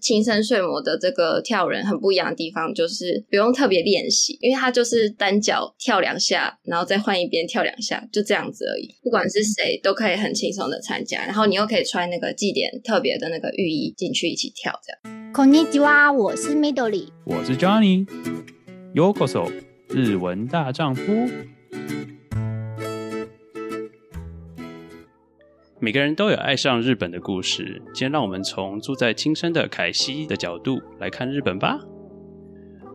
青森睡魔的这个跳人很不一样的地方，就是不用特别练习，因为它就是单脚跳两下，然后再换一边跳两下，就这样子而已。不管是谁都可以很轻松的参加，然后你又可以穿那个祭典特别的那个浴衣进去一起跳，这样。こんにちは，我是 Midori，我是 Johnny。ようこそ，日文大丈夫。 每个人都有爱上日本的故事。今天让我们从住在青森的凯西的角度来看日本吧。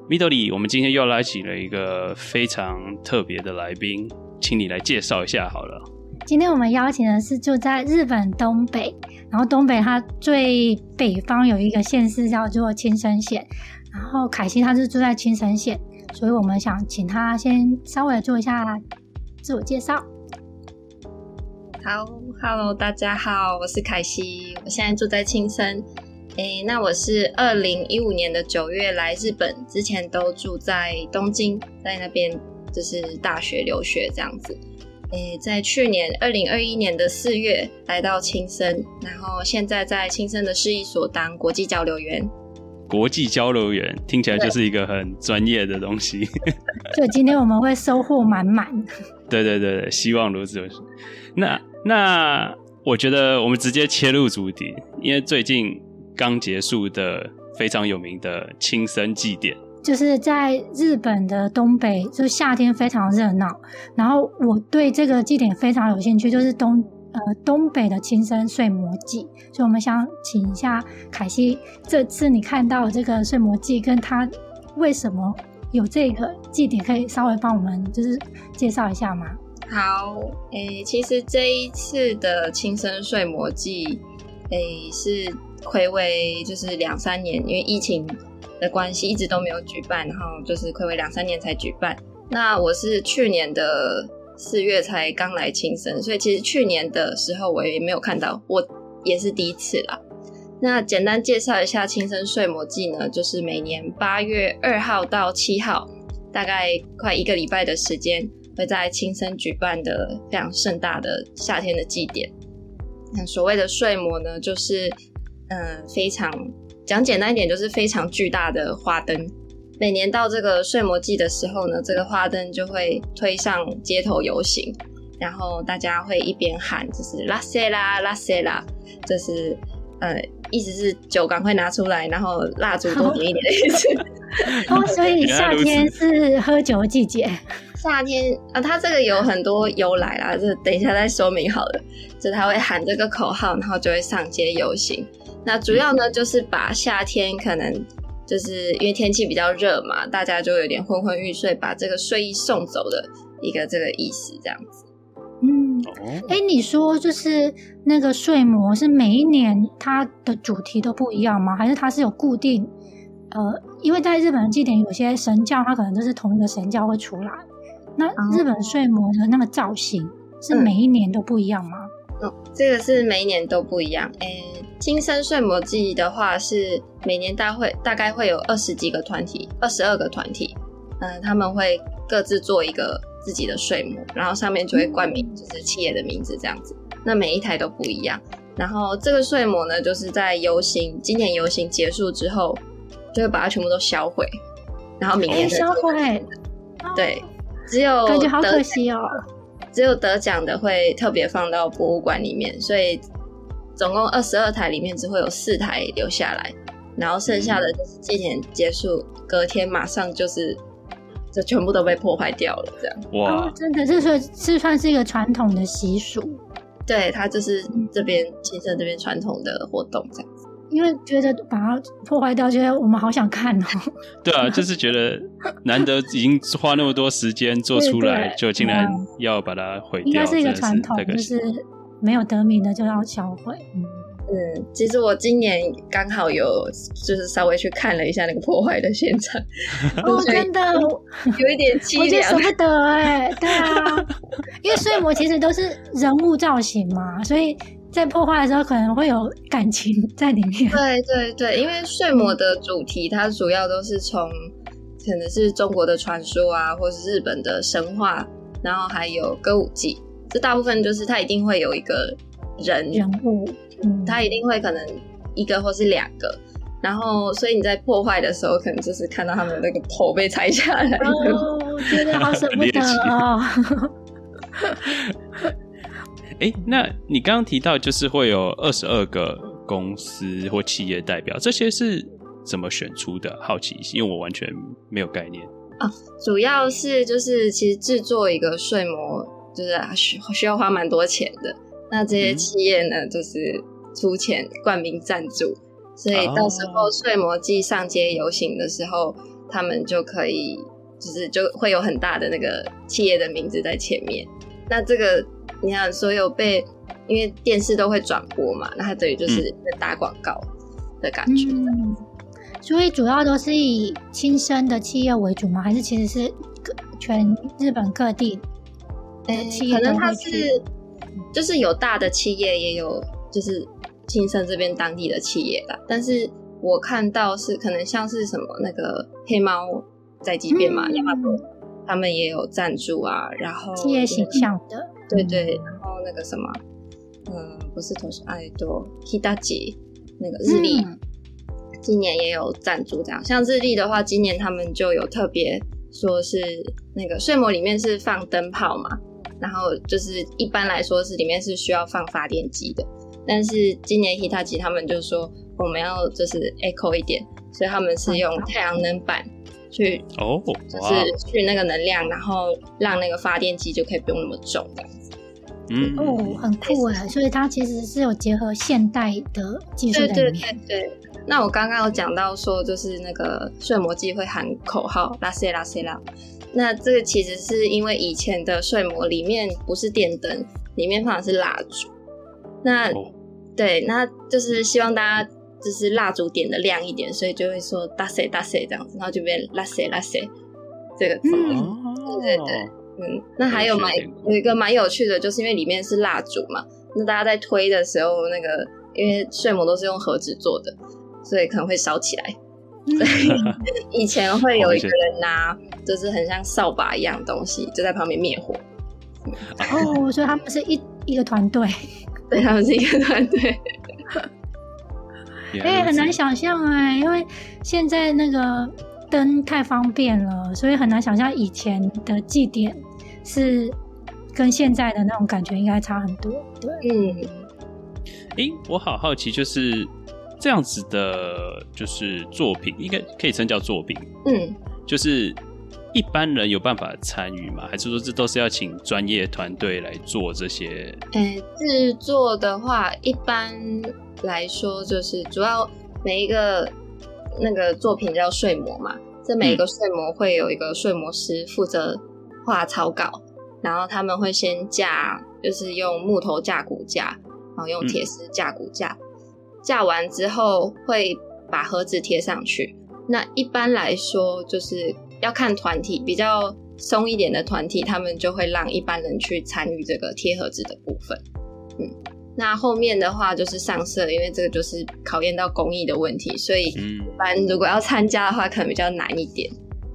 Midori，我们今天又来起了一个非常特别的来宾，请你来介绍一下好了。今天我们邀请的是住在日本东北，然后东北它最北方有一个县市叫做青森县，然后凯西他是住在青森县，所以我们想请他先稍微做一下自我介绍。好，Hello，大家好，我是凯西，我现在住在青森。诶，那我是二零一五年的九月来日本，之前都住在东京，在那边就是大学留学这样子。诶，在去年二零二一年的四月来到青森，然后现在在青森的市役所当国际交流员。国际交流员听起来就是一个很专业的东西。对，今天我们会收获满满。对对对对，希望如此。那。那我觉得我们直接切入主题，因为最近刚结束的非常有名的青森祭典，就是在日本的东北，就夏天非常热闹。然后我对这个祭典非常有兴趣，就是东呃东北的青森睡魔祭，所以我们想请一下凯西，这次你看到这个睡魔祭，跟他为什么有这个祭典，可以稍微帮我们就是介绍一下吗？好，诶、其实这一次的青森睡魔祭，诶、是睽违就是两三年，因为疫情的关系，一直都没有举办，然后就是睽违两三年才举办。那我是去年的四月才刚来青森，所以其实去年的时候我也没有看到，我也是第一次啦。那简单介绍一下青森睡魔祭呢，就是每年八月二号到七号，大概快一个礼拜的时间。会在青森举办的非常盛大的夏天的祭典。那所谓的睡魔呢，就是嗯、呃，非常讲简单一点，就是非常巨大的花灯。每年到这个睡魔祭的时候呢，这个花灯就会推上街头游行，然后大家会一边喊，就是拉塞拉拉塞拉，就是呃，意思是酒赶快拿出来，然后蜡烛多点一点的意思。哦，所以 夏天是喝酒的季节。夏天啊，它这个有很多由来啦，这等一下再说明好了。就他会喊这个口号，然后就会上街游行。那主要呢，就是把夏天可能就是因为天气比较热嘛，大家就有点昏昏欲睡，把这个睡意送走的一个这个意思，这样子。嗯，哎、欸，你说就是那个睡魔是每一年它的主题都不一样吗？还是它是有固定？呃，因为在日本的祭典，有些神教它可能就是同一个神教会出来。那日本睡魔的那个造型是每一年都不一样吗？嗯，这个是每一年都不一样。诶、新生睡魔祭的话是每年大会大概会有二十几个团体，二十二个团体，嗯、呃，他们会各自做一个自己的睡魔，然后上面就会冠名就是企业的名字这样子。那每一台都不一样。然后这个睡魔呢，就是在游行今年游行结束之后，就会把它全部都销毁，然后明年销毁，对。只有感觉好可惜哦。只有得奖的会特别放到博物馆里面，所以总共二十二台里面只会有四台留下来，然后剩下的就是祭典结束隔天马上就是就全部都被破坏掉了，这样。哇，哦、真的，是算是算是一个传统的习俗。对，它就是这边青森这边传统的活动这样。因为觉得把它破坏掉，觉得我们好想看哦。对啊，就是觉得难得已经花那么多时间做出来，就竟然要把它毁掉，应该是一个传统，就是没有得名的就要销毁。嗯，其实我今年刚好有就是稍微去看了一下那个破坏的现场，哦，真的 有一点凄凉，我觉得舍不得哎。对啊，因为睡魔其实都是人物造型嘛，所以。在破坏的时候可能会有感情在里面。对对对，因为睡魔的主题它主要都是从可能是中国的传说啊，或是日本的神话，然后还有歌舞伎。这大部分就是它一定会有一个人人物，嗯，它一定会可能一个或是两个。然后所以你在破坏的时候，可能就是看到他们那个头被拆下来。哦，觉得好舍不得哦。哎、欸，那你刚刚提到就是会有二十二个公司或企业代表，这些是怎么选出的？好奇，因为我完全没有概念。啊，主要是就是其实制作一个睡模，就是需需要花蛮多钱的。那这些企业呢，嗯、就是出钱冠名赞助，所以到时候睡模季上街游行的时候，哦、他们就可以就是就会有很大的那个企业的名字在前面。那这个。你看，所有被因为电视都会转播嘛，那它等于就是在打广告的感觉。嗯，所以主要都是以亲生的企业为主吗？还是其实是各全日本各地的企业？可能它是就是有大的企业，也有就是亲生这边当地的企业吧。但是我看到是可能像是什么那个黑猫宅急便嘛，亚马逊他们也有赞助啊，然后企业形象的。对对，然后那个什么，嗯，不是同时爱多，Hitachi 那个日历，嗯、今年也有赞助这样。像日历的话，今年他们就有特别说是那个睡魔里面是放灯泡嘛，然后就是一般来说是里面是需要放发电机的，但是今年 Hitachi 他们就说我们要就是 eco 一点，所以他们是用太阳能板。去哦，就是去那个能量，然后让那个发电机就可以不用那么重这样子。嗯哦，很酷哎，所以它其实是有结合现代的技术在里面。对对对。那我刚刚有讲到说，就是那个睡模季会喊口号拉塞拉塞拉。那这个其实是因为以前的睡魔里面不是电灯，里面放的是蜡烛。那、哦、对，那就是希望大家。就是蜡烛点的亮一点，所以就会说“大谁大谁”这样子，然后就变“拉谁拉谁”这个字。嗯，对对对，嗯。那还有蛮有一个蛮有趣的，就是因为里面是蜡烛嘛，那大家在推的时候，那个因为睡魔都是用盒子做的，所以可能会烧起来。所 以以前会有一个人拿，就是很像扫把一样的东西，就在旁边灭火。哦，所以他们是一一个团队，对，他们是一个团队。哎、欸，很难想象哎，因为现在那个灯太方便了，所以很难想象以前的祭典是跟现在的那种感觉应该差很多。对，嗯。哎、欸，我好好奇，就是这样子的，就是作品，应该可以称叫作品。嗯，就是一般人有办法参与吗？还是说这都是要请专业团队来做这些？呃、欸，制作的话，一般。来说，就是主要每一个那个作品叫睡魔嘛，这每一个睡魔会有一个睡魔师负责画草稿，然后他们会先架，就是用木头架骨架，然后用铁丝架骨架，架完之后会把盒子贴上去。那一般来说，就是要看团体，比较松一点的团体，他们就会让一般人去参与这个贴盒子的部分，嗯。那后面的话就是上色，因为这个就是考验到工艺的问题，所以一般如果要参加的话，可能比较难一点。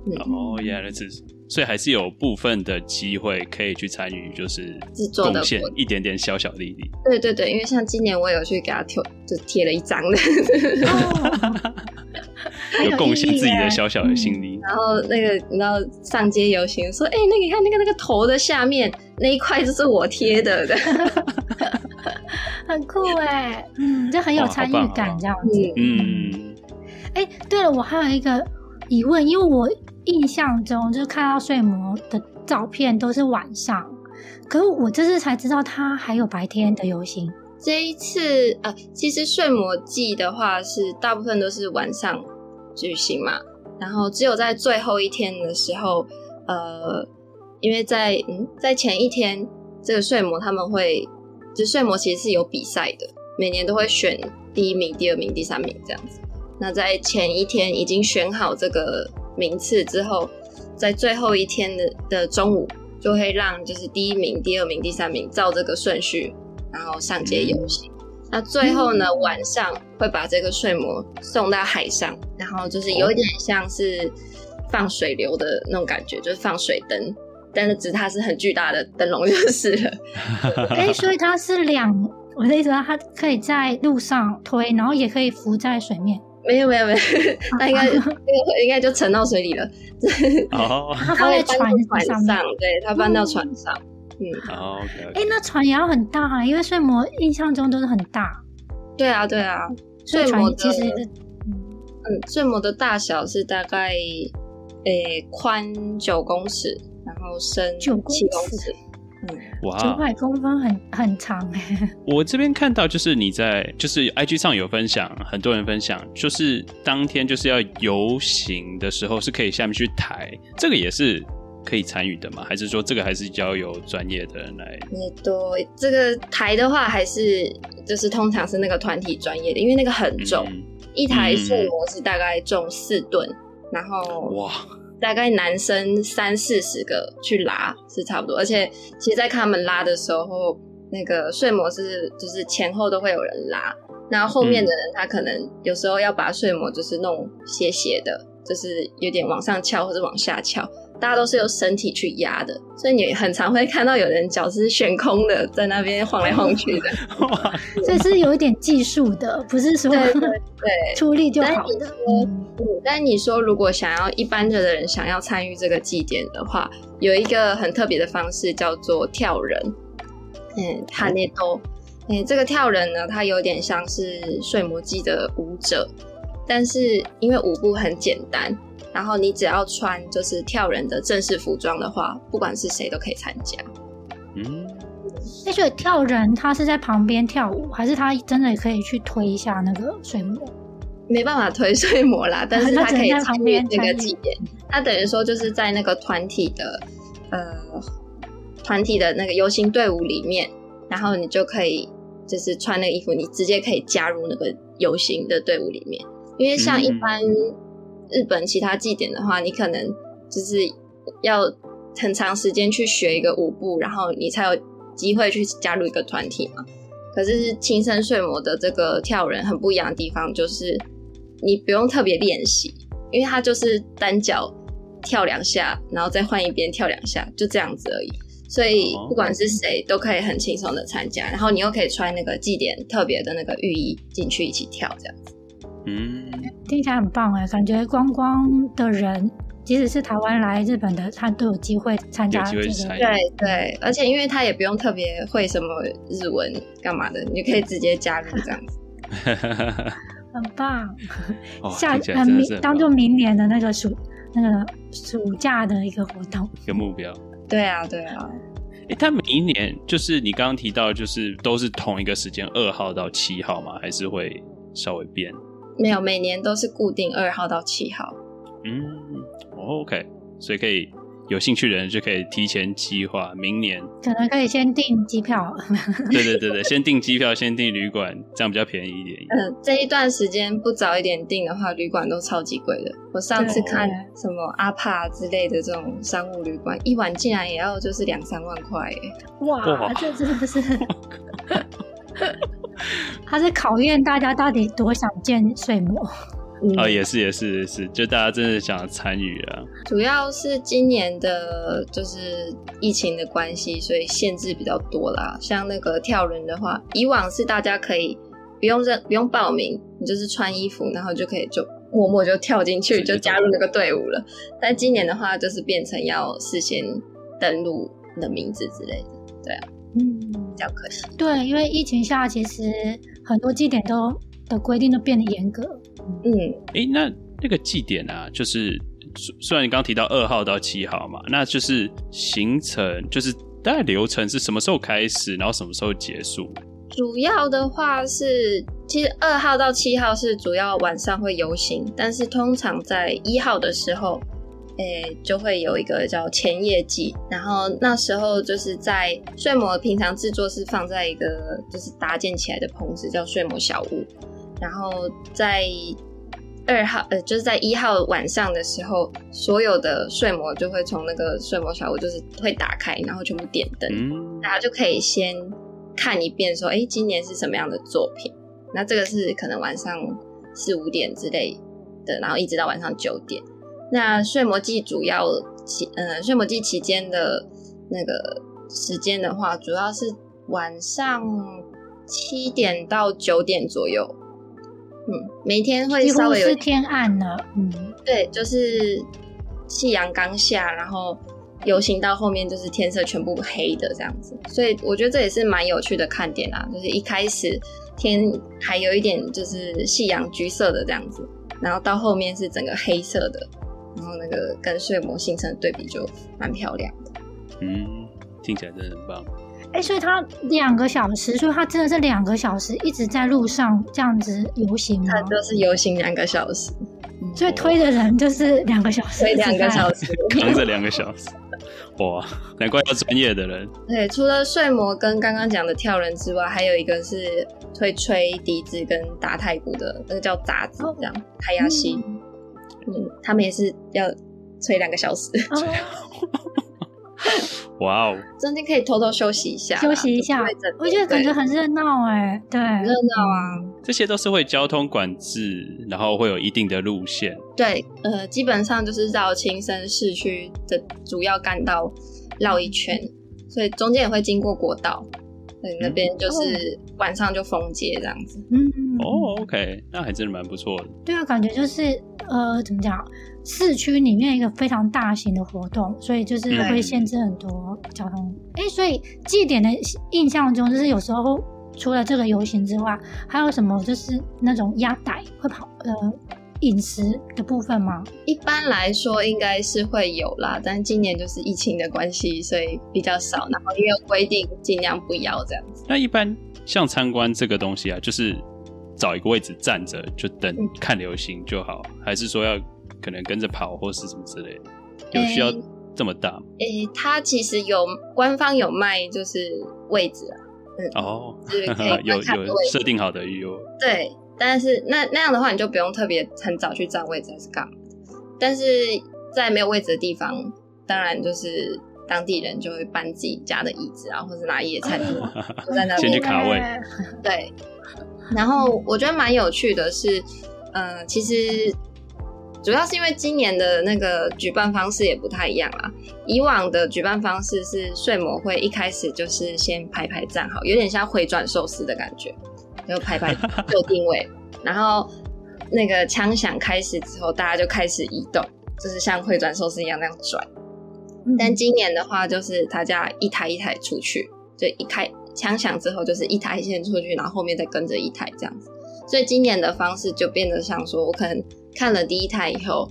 嗯、哦，原来如此，所以还是有部分的机会可以去参与，就是制作的贡献一点点小小力量。对对对，因为像今年我有去给他贴，就贴了一张的，有贡献自己的小小的心力。然后那个你知道上街游行说，哎、欸，那个你看那个那个头的下面那一块就是我贴的。很酷哎，嗯，就很有参与感这样子。嗯，哎、欸，对了，我还有一个疑问，因为我印象中就是看到睡魔的照片都是晚上，可是我这次才知道他还有白天的游行。这一次呃，其实睡魔季的话是大部分都是晚上举行嘛，然后只有在最后一天的时候，呃，因为在嗯在前一天这个睡魔他们会。就睡模其实是有比赛的，每年都会选第一名、第二名、第三名这样子。那在前一天已经选好这个名次之后，在最后一天的的中午，就会让就是第一名、第二名、第三名照这个顺序，然后上街游行。那最后呢，晚上会把这个睡模送到海上，然后就是有一点像是放水流的那种感觉，就是放水灯。但是，只它是很巨大的灯笼就是了。哎、欸，所以它是两，我的意思说，它可以在路上推，然后也可以浮在水面。没有没有没有，它应该那个应该就沉到水里了。哦，它放在船船上，对，它搬到船上。嗯，哦，OK。哎，那船也要很大啊，因为睡魔印象中都是很大。对啊，对啊，睡魔其实嗯，睡魔的大小是大概诶宽九公尺，然后升九公尺。嗯，哇，九百公分很很长哎。我这边看到就是你在就是 IG 上有分享，很多人分享，就是当天就是要游行的时候是可以下面去抬，这个也是可以参与的吗？还是说这个还是交由专业的人来？对，这个抬的话还是就是通常是那个团体专业的，因为那个很重，嗯、一台睡魔是大概重四吨，嗯、然后哇。大概男生三四十个去拉是差不多，而且其实，在看他们拉的时候，那个睡魔是就是前后都会有人拉，那后后面的人他可能有时候要把睡魔就是弄斜斜的，就是有点往上翘或者往下翘。大家都是用身体去压的，所以你很常会看到有人脚是悬空的，在那边晃来晃去的。哇，这是有一点技术的，不是说对，对，出力就好的。嗯，但你说如果想要一般的人想要参与这个祭典的话，有一个很特别的方式叫做跳人。嗯，哈内多。嗯，这个跳人呢，它有点像是睡魔祭的舞者，但是因为舞步很简单。然后你只要穿就是跳人的正式服装的话，不管是谁都可以参加。嗯，那所以跳人他是在旁边跳舞，还是他真的可以去推一下那个睡魔？没办法推睡魔啦，但是他可以参与那个祭典。他等于说就是在那个团体的呃团体的那个游行队伍里面，然后你就可以就是穿那个衣服，你直接可以加入那个游行的队伍里面。因为像一般。嗯日本其他祭典的话，你可能就是要很长时间去学一个舞步，然后你才有机会去加入一个团体嘛。可是青森睡魔的这个跳人很不一样的地方，就是你不用特别练习，因为它就是单脚跳两下，然后再换一边跳两下，就这样子而已。所以不管是谁都可以很轻松的参加，然后你又可以穿那个祭典特别的那个浴衣进去一起跳，这样子。嗯，听起来很棒哎，感觉观光的人，即使是台湾来日本的，他都有机会参加这个。对对，而且因为他也不用特别会什么日文干嘛的，你可以直接加入这样子。很棒，下很明当做明年的那个暑那个暑假的一个活动，一个目标。对啊，对啊。哎，他每一年就是你刚刚提到，就是都是同一个时间，二号到七号吗？还是会稍微变？没有，每年都是固定二号到七号。嗯，OK，所以可以有兴趣的人就可以提前计划明年，可能可以先订机票。对对对对，先订机票，先订旅馆，这样比较便宜一点。嗯，这一段时间不早一点订的话，旅馆都超级贵的。我上次看什么阿帕之类的这种商务旅馆，一晚竟然也要就是两三万块。哇，哇这真的是。他是考验大家到底多想见睡魔。嗯、哦，也是也是也是，就大家真的想参与啊。主要是今年的就是疫情的关系，所以限制比较多啦。像那个跳人的话，以往是大家可以不用认不用报名，你就是穿衣服，然后就可以就默默就跳进去，就加入那个队伍了。但今年的话，就是变成要事先登录你的名字之类的，对啊。嗯，比较可惜。对，因为疫情下，其实很多祭典都的规定都变得严格。嗯，哎、欸，那那个祭典啊，就是虽然你刚刚提到二号到七号嘛，那就是行程，就是大概流程是什么时候开始，然后什么时候结束？主要的话是，其实二号到七号是主要晚上会游行，但是通常在一号的时候。诶、欸，就会有一个叫前夜祭，然后那时候就是在睡魔平常制作是放在一个就是搭建起来的棚子，叫睡魔小屋。然后在二号呃，就是在一号晚上的时候，所有的睡魔就会从那个睡魔小屋就是会打开，然后全部点灯，嗯、大家就可以先看一遍，说诶、欸，今年是什么样的作品。那这个是可能晚上四五点之类的，然后一直到晚上九点。那睡魔祭主要期，呃，睡魔祭期间的那个时间的话，主要是晚上七点到九点左右。嗯，每天会稍微有是天暗了，嗯，对，就是夕阳刚下，然后游行到后面就是天色全部黑的这样子，所以我觉得这也是蛮有趣的看点啊，就是一开始天还有一点就是夕阳橘色的这样子，然后到后面是整个黑色的，然后那个跟睡魔形成的对比就蛮漂亮的，嗯，听起来真的很棒。哎、欸，所以他两个小时，所以他真的是两个小时一直在路上这样子游行吗？他就是游行两个小时，所以推的人就是两个小时，推两个小时，扛着两个小时，哇，难怪要专业的人。对，除了睡魔跟刚刚讲的跳人之外，还有一个是会吹笛子跟打太鼓的，那个叫杂子，这样海牙西，嗯，他们也是要吹两个小时。哇哦！中间可以偷偷休息一下，休息一下。我觉得感觉很热闹哎，对，热闹啊！这些都是会交通管制，然后会有一定的路线。对，呃，基本上就是绕青森市区的主要干道绕一圈，所以中间也会经过国道。对，那边就是晚上就封街这样子。嗯，哦，OK，那还真的蛮不错的。对啊，感觉就是呃，怎么讲？市区里面一个非常大型的活动，所以就是会限制很多交通。哎、嗯欸，所以祭典的印象中，就是有时候除了这个游行之外，还有什么就是那种压带会跑呃饮食的部分吗？一般来说应该是会有啦，但今年就是疫情的关系，所以比较少。然后因为规定尽量不要这样子。那一般像参观这个东西啊，就是找一个位置站着就等看流星就好，嗯、还是说要？可能跟着跑或是什么之类的，有需要这么大吗？诶、欸欸，它其实有官方有卖，就是位置啊，嗯，哦，就是 有有设定好的有。对，但是那那样的话，你就不用特别很早去占位置还是干嘛？但是在没有位置的地方，当然就是当地人就会搬自己家的椅子啊，或者拿野餐桌就 在那边先去卡位。对，然后我觉得蛮有趣的是，嗯、呃，其实。主要是因为今年的那个举办方式也不太一样啦。以往的举办方式是睡魔会一开始就是先排排站好，有点像回转寿司的感觉，就排排 就定位，然后那个枪响开始之后，大家就开始移动，就是像回转寿司一样那样转。但今年的话，就是大家一台一台出去，就一开枪响之后，就是一台先出去，然后后面再跟着一台这样子。所以今年的方式就变得像说，我可能。看了第一台以后，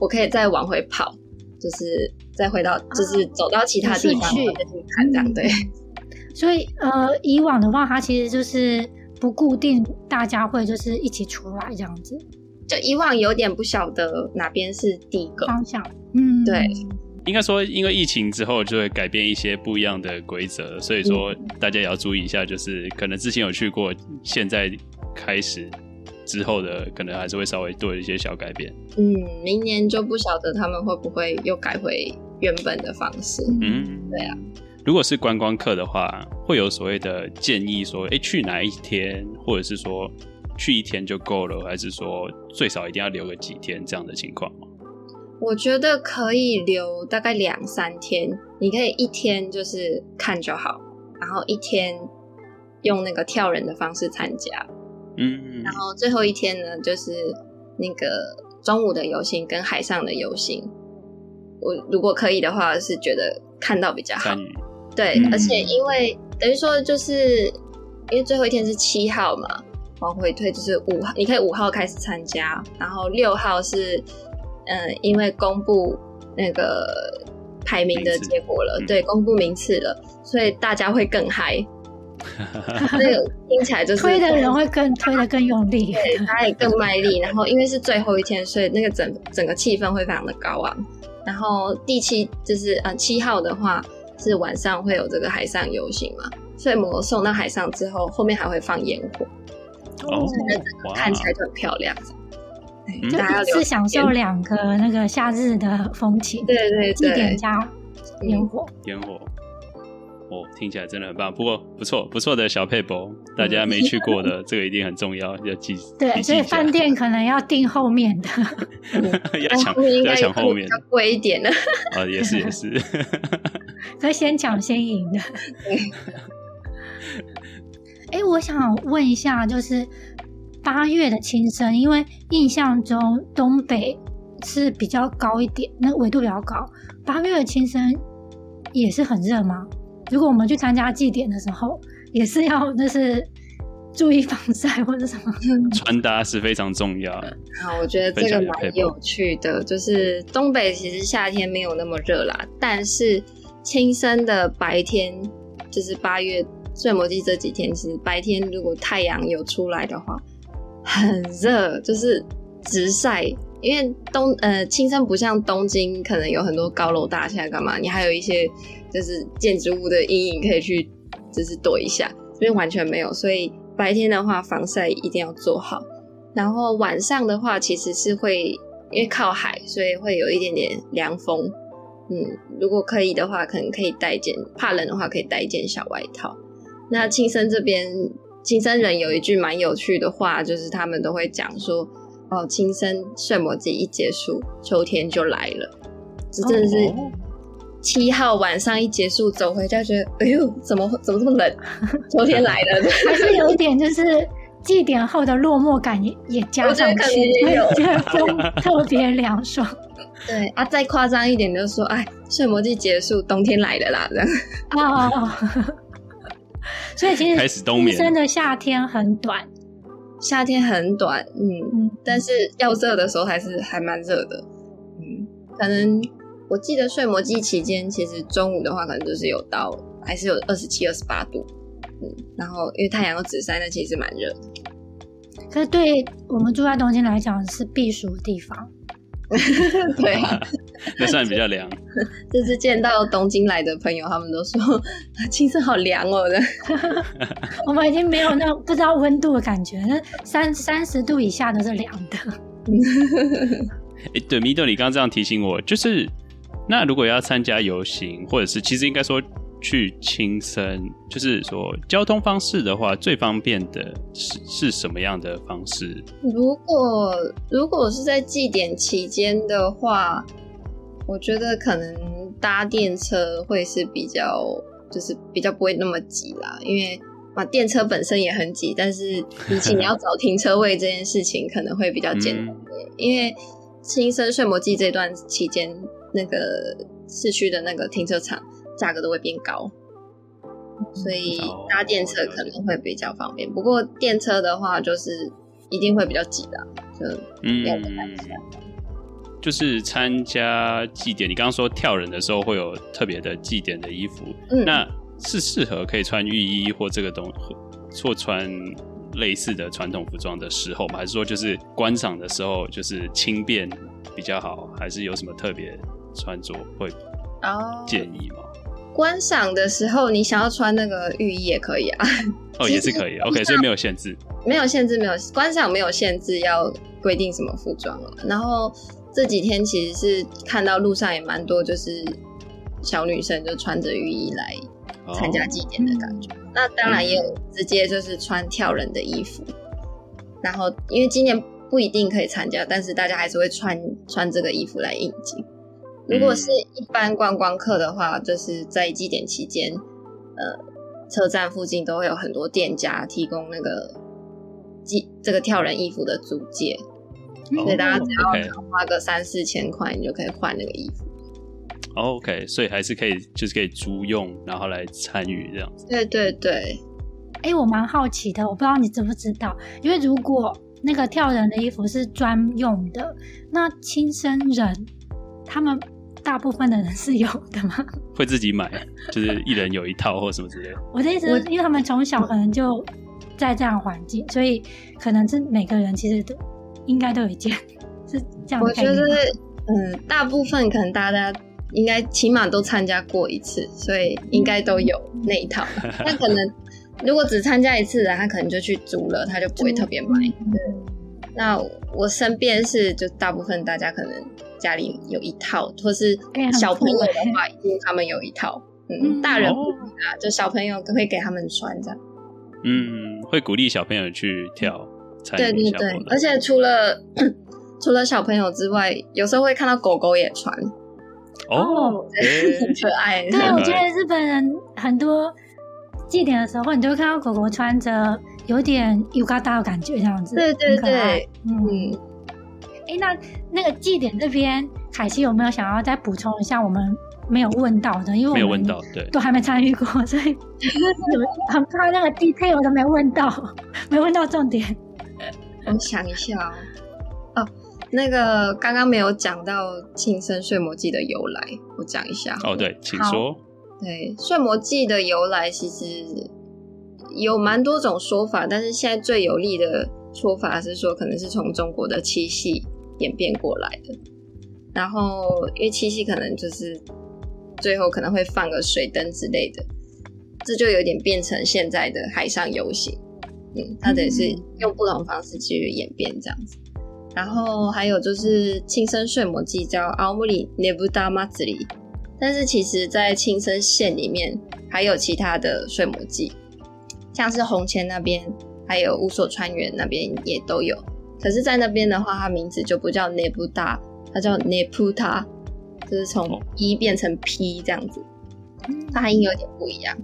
我可以再往回跑，就是再回到，就是走到其他地方去看这样对。所以呃，以往的话，它其实就是不固定，大家会就是一起出来这样子。就以往有点不晓得哪边是第一个方向，嗯，对。应该说，因为疫情之后就会改变一些不一样的规则，所以说大家也要注意一下，就是可能之前有去过，现在开始。之后的可能还是会稍微多一些小改变。嗯，明年就不晓得他们会不会又改回原本的方式。嗯，对啊。如果是观光客的话，会有所谓的建议说，哎，去哪一天，或者是说去一天就够了，还是说最少一定要留个几天这样的情况吗？我觉得可以留大概两三天，你可以一天就是看就好，然后一天用那个跳人的方式参加。嗯，然后最后一天呢，就是那个中午的游行跟海上的游行。我如果可以的话，是觉得看到比较好。对，嗯、而且因为等于说，就是因为最后一天是七号嘛，往回推就是五号，你可以五号开始参加，然后六号是嗯、呃，因为公布那个排名的结果了，对，公布名次了，所以大家会更嗨。那个听起来就是推的人会更推的更用力，对，他也更卖力。然后因为是最后一天，所以那个整整个气氛会非常的高昂。然后第七就是呃七号的话是晚上会有这个海上游行嘛，所以魔送到海上之后，后面还会放烟火，哦，看起来就很漂亮。就一次享受两个那个夏日的风情，对对对，祭典加烟火，烟火。哦，听起来真的很棒。不过不错，不错的小配博，大家没去过的，这个一定很重要，要记。对，所以饭店可能要订后面的，要抢要抢后面，贵一点的。啊，也是也是，可以先抢先赢的。哎、欸，我想问一下，就是八月的轻生，因为印象中东北是比较高一点，那纬度比较高。八月的轻生也是很热吗？如果我们去参加祭典的时候，也是要那是注意防晒或者什么？穿搭是非常重要。的。啊，我觉得这个蛮有趣的，就是东北其实夏天没有那么热啦，但是轻生的白天就是八月睡魔祭这几天，其实白天如果太阳有出来的话，很热，就是直晒。因为东呃青森不像东京，可能有很多高楼大厦干嘛，你还有一些就是建筑物的阴影可以去就是躲一下，这边完全没有，所以白天的话防晒一定要做好，然后晚上的话其实是会因为靠海，所以会有一点点凉风，嗯，如果可以的话，可能可以带一件，怕冷的话可以带一件小外套。那青森这边青森人有一句蛮有趣的话，就是他们都会讲说。哦，青森睡魔祭一结束，秋天就来了。这真的是七号晚上一结束，走回家觉得，哎呦，怎么怎么这么冷？秋天来了，还是有一点就是祭典后的落寞感也也加上去，觉得风 特别凉爽。对啊，再夸张一点就是说，哎，睡魔祭结束，冬天来了啦，这样。哦，哦，哦，所以其实青森的夏天很短。夏天很短，嗯，嗯，但是要热的时候还是还蛮热的，嗯，可能我记得睡魔季期间，其实中午的话可能就是有到，还是有二十七、二十八度，嗯，然后因为太阳又直晒，那其实蛮热的。可是对我们住在东京来讲，是避暑的地方。对啊，那算比较凉。这次见到东京来的朋友，他们都说青森好凉哦的。我们已经没有那不知道温度的感觉，那三三十度以下都是凉的。哎、欸，对，米豆，你刚刚这样提醒我，就是那如果要参加游行，或者是其实应该说。去青森，就是说交通方式的话，最方便的是是什么样的方式？如果如果是在祭典期间的话，我觉得可能搭电车会是比较，就是比较不会那么挤啦。因为嘛，电车本身也很挤，但是 比起你要找停车位这件事情，可能会比较简单。嗯、因为新生睡魔季这段期间，那个市区的那个停车场。价格都会变高，所以搭电车可能会比较方便。不过电车的话，就是一定会比较挤的，就嗯，就是参加祭典，你刚刚说跳人的时候会有特别的祭典的衣服，嗯、那是适合可以穿浴衣或这个东或穿类似的传统服装的时候吗？还是说就是观赏的时候就是轻便比较好？还是有什么特别穿着会建议吗？哦观赏的时候，你想要穿那个浴衣也可以啊。哦，也是可以。OK，所以没有限制。没有限制，没有观赏，没有限制要规定什么服装了。然后这几天其实是看到路上也蛮多，就是小女生就穿着浴衣来参加祭典的感觉。哦、那当然也有直接就是穿跳人的衣服。嗯、然后因为今年不一定可以参加，但是大家还是会穿穿这个衣服来应景。如果是一般观光客的话，就是在祭典期间，呃，车站附近都会有很多店家提供那个祭这个跳人衣服的租借，嗯、所以大家只要花个三四千块，你就可以换那个衣服。OK，所以还是可以，就是可以租用，然后来参与这样子。对对对。哎、欸，我蛮好奇的，我不知道你知不知道，因为如果那个跳人的衣服是专用的，那亲生人他们。大部分的人是有的吗？会自己买，就是一人有一套或什么之类的。我的意思是，因为他们从小可能就在这样环境，所以可能是每个人其实都应该都有一件，是这样。我觉得，嗯，大部分可能大家应该起码都参加过一次，所以应该都有那一套。那可能如果只参加一次的，他可能就去租了，他就不会特别买。对。那我身边是，就大部分大家可能。家里有一套，或是小朋友的话，一定他们有一套。嗯，大人不啊，就小朋友会给他们穿这样。嗯，会鼓励小朋友去跳。对对对，而且除了 除了小朋友之外，有时候会看到狗狗也穿。哦，很可爱。对，我觉得日本人很多祭典的时候，你就会看到狗狗穿着有点浴衣的感觉这样子。对对对，嗯。哎、欸，那那个祭典这边，凯西有没有想要再补充一下我们没有问到的？因为我们没有问到，对，都还没参与过，所以 你们 很怕那个 detail 都没问到，没问到重点。我想一下哦，哦，那个刚刚没有讲到庆生睡魔记的由来，我讲一下。哦，对，请说。对，睡魔记的由来其实有蛮多种说法，但是现在最有力的说法是说，可能是从中国的七夕演变过来的。然后因为七夕可能就是最后可能会放个水灯之类的，这就有点变成现在的海上游行。嗯，它得是用不同方式继续演变这样子。然后还有就是青森睡魔祭叫青森ねぶた祭り，但是其实在青森县里面还有其他的睡魔祭，像是弘前那边还有五所川原那边也都有。可是，在那边的话，它名字就不叫ねぶた，它叫ねぷた，就是从一变成 P 这样子，发音有点不一样。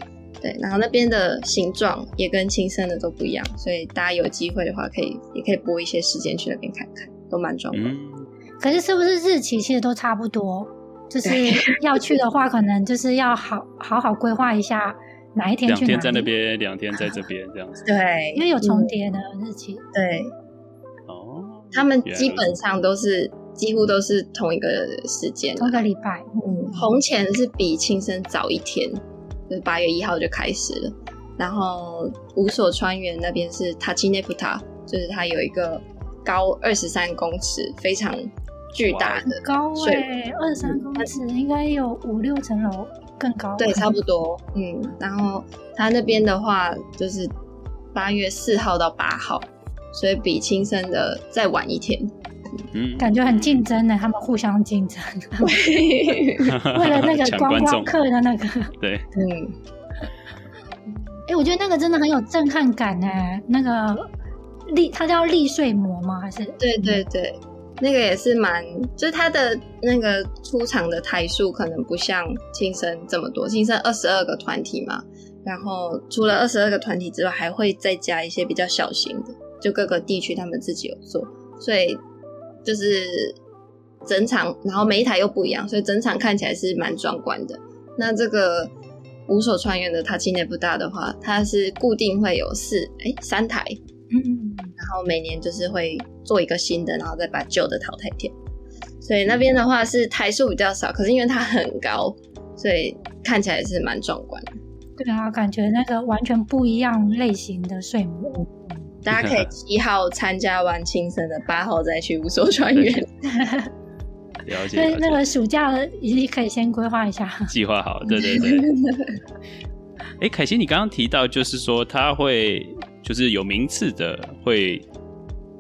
对，然后那边的形状也跟青森的都不一样，所以大家有机会的话，可以也可以拨一些时间去那边看看，都蛮壮观。嗯，可是是不是日期其实都差不多？就是要去的话，可能就是要好好好规划一下哪一天去哪。两天在那边，两天在这边这样子。对，因为有重叠的日期。嗯、对。哦。他们基本上都是几乎都是同一个时间，同一个礼拜。嗯，红前是比青森早一天。就是八月一号就开始了，然后五所川原那边是塔吉内普塔，就是它有一个高二十三公尺，非常巨大的高哎，二十三公尺应该有五六层楼更高，对，差不多，嗯，然后它那边的话就是八月四号到八号，所以比青森的再晚一天。嗯，感觉很竞争呢，他们互相竞争，为了那个观光客的那个，对，嗯，哎、欸，我觉得那个真的很有震撼感呢。那个利，它叫利睡魔吗？还是？对对对，那个也是蛮，就是它的那个出场的台数可能不像青森这么多，青森二十二个团体嘛，然后除了二十二个团体之外，还会再加一些比较小型的，就各个地区他们自己有做，所以。就是整场，然后每一台又不一样，所以整场看起来是蛮壮观的。那这个五所川原的塔吉内不大的话，它是固定会有四哎三台，嗯，然后每年就是会做一个新的，然后再把旧的淘汰掉。所以那边的话是台数比较少，可是因为它很高，所以看起来是蛮壮观的。对啊，感觉那个完全不一样类型的睡魔。大家可以 七号参加完青森的，八号再去五所川原。了解。那那个暑假已经可以先规划一下，计划好。对对对。哎、欸，凯西，你刚刚提到就是说他会就是有名次的会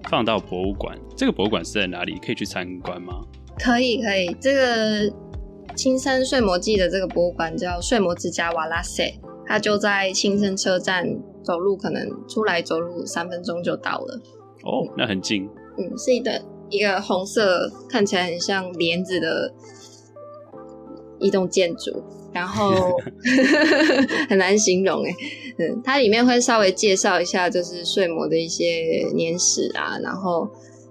放到博物馆，这个博物馆是在哪里？可以去参观吗？可以可以，这个青森睡魔祭的这个博物馆叫睡魔之家瓦拉塞，它就在青森车站。走路可能出来走路三分钟就到了哦，那很近。嗯，是一个一个红色看起来很像帘子的一栋建筑，然后 很难形容哎。嗯，它里面会稍微介绍一下，就是睡魔的一些年史啊，然后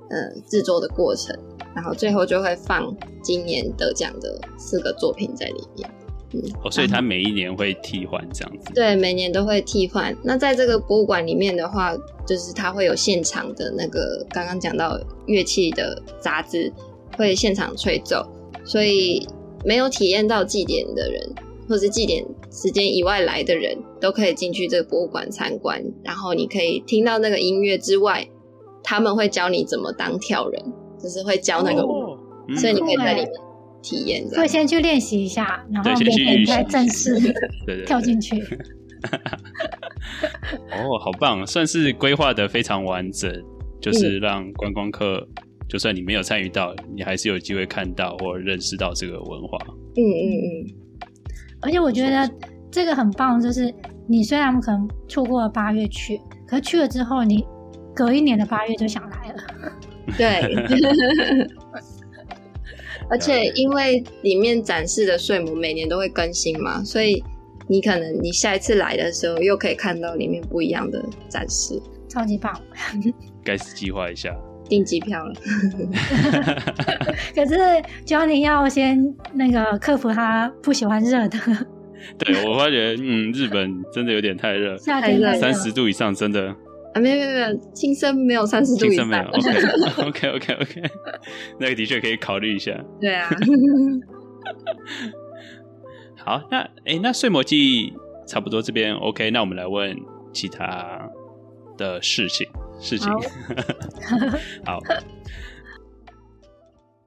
嗯制作的过程，然后最后就会放今年得奖的四个作品在里面。嗯、哦，所以它每一年会替换这样子。对，每年都会替换。那在这个博物馆里面的话，就是它会有现场的那个刚刚讲到乐器的杂志，会现场吹奏。所以没有体验到祭典的人，或是祭典时间以外来的人，都可以进去这个博物馆参观。然后你可以听到那个音乐之外，他们会教你怎么当跳人，就是会教那个舞，哦嗯、所以你可以在里面。体验，会先去练习一下，然后再再正式 跳进去。哦，好棒，算是规划的非常完整，就是让观光客，嗯、就算你没有参与到，你还是有机会看到或认识到这个文化。嗯嗯嗯。而且我觉得这个很棒，就是你虽然可能错过了八月去，可是去了之后，你隔一年的八月就想来了。对。而且因为里面展示的睡魔每年都会更新嘛，所以你可能你下一次来的时候又可以看到里面不一样的展示，超级棒。该是计划一下订机票了。可是 Johnny 要先那个克服他不喜欢热的。对，我发觉，嗯，日本真的有点太热，夏天三十度以上真的啊，没有没有没有，青森没有三十度以上。青森没有，OK OK OK OK，那个的确可以考虑一下。对啊。好，那哎，那睡魔记差不多这边 OK，那我们来问其他的事情事情。好，好，